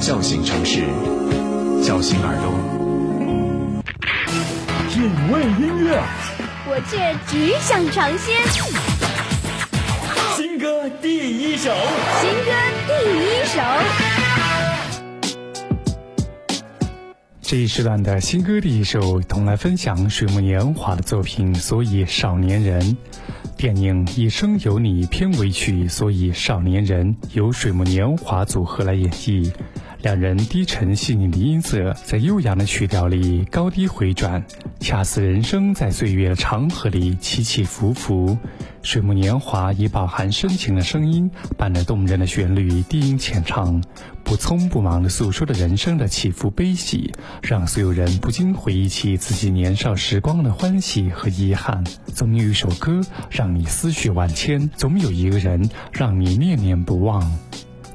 叫醒城市，叫醒耳朵。品味音乐，我却只想尝鲜。新歌第一首，新歌第一首。这一时段的新歌第一首，同来分享水木年华的作品《所以少年人》。电影《一生有你》片尾曲《所以少年人》由水木年华组合来演绎。两人低沉细腻的音色，在悠扬的曲调里高低回转，恰似人生在岁月的长河里起起伏伏。水木年华以饱含深情的声音，伴着动人的旋律，低吟浅唱，不匆不忙地诉说着人生的起伏悲喜，让所有人不禁回忆起自己年少时光的欢喜和遗憾。总有一首歌让你思绪万千，总有一个人让你念念不忘。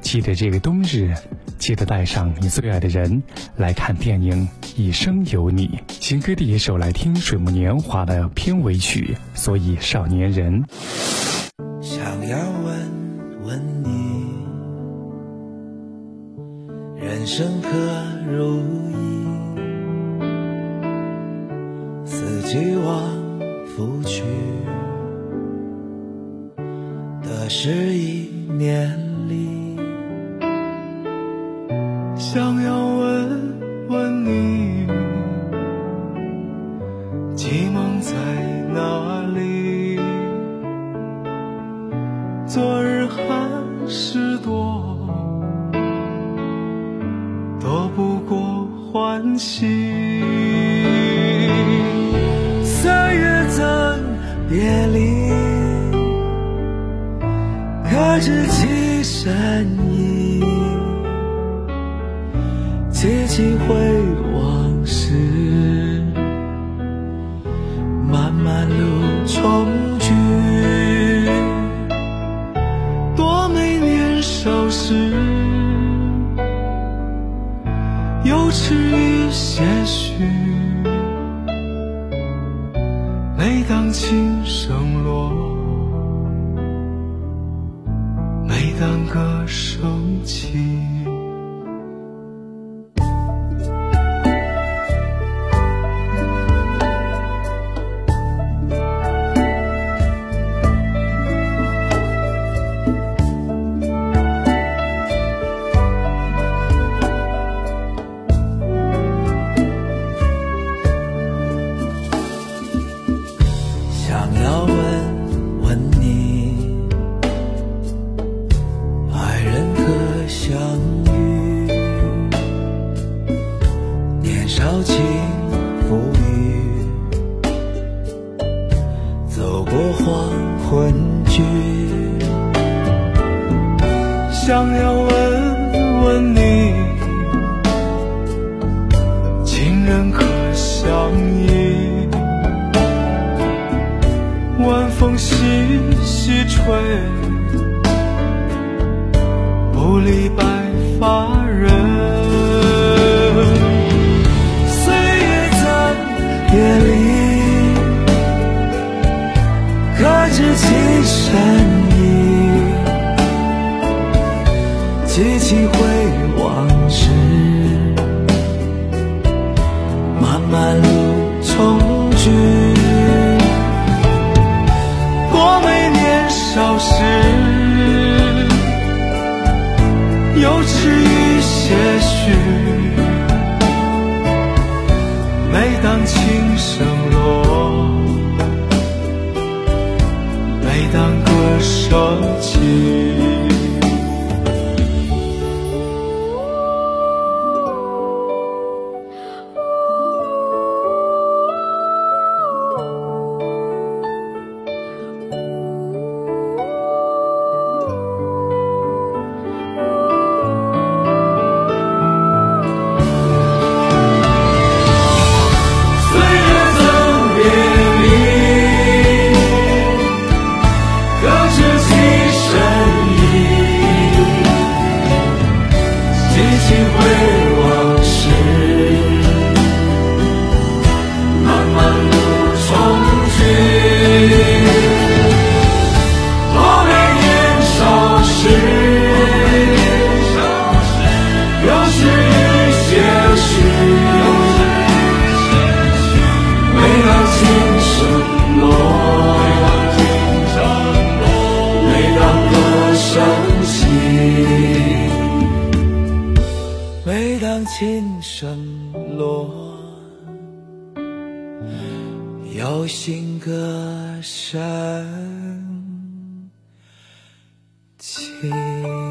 记得这个冬日。记得带上你最爱的人来看电影《一生有你》。新歌第一首来听《水木年华》的片尾曲，所以少年人。想要问问你，人生可如意？四季往复去，的是一年里。想要问问你，寂寞在哪里？昨日还是多，躲不过欢喜。岁月怎别离？可知幼稚与些许。每当琴声落，每当歌声起。走过黄昏去想要问问你，情人可相依？晚风细细吹，不理白发人。可知其身？记起回往事，漫漫路重聚，多美年少时，每当琴声落有新歌声起。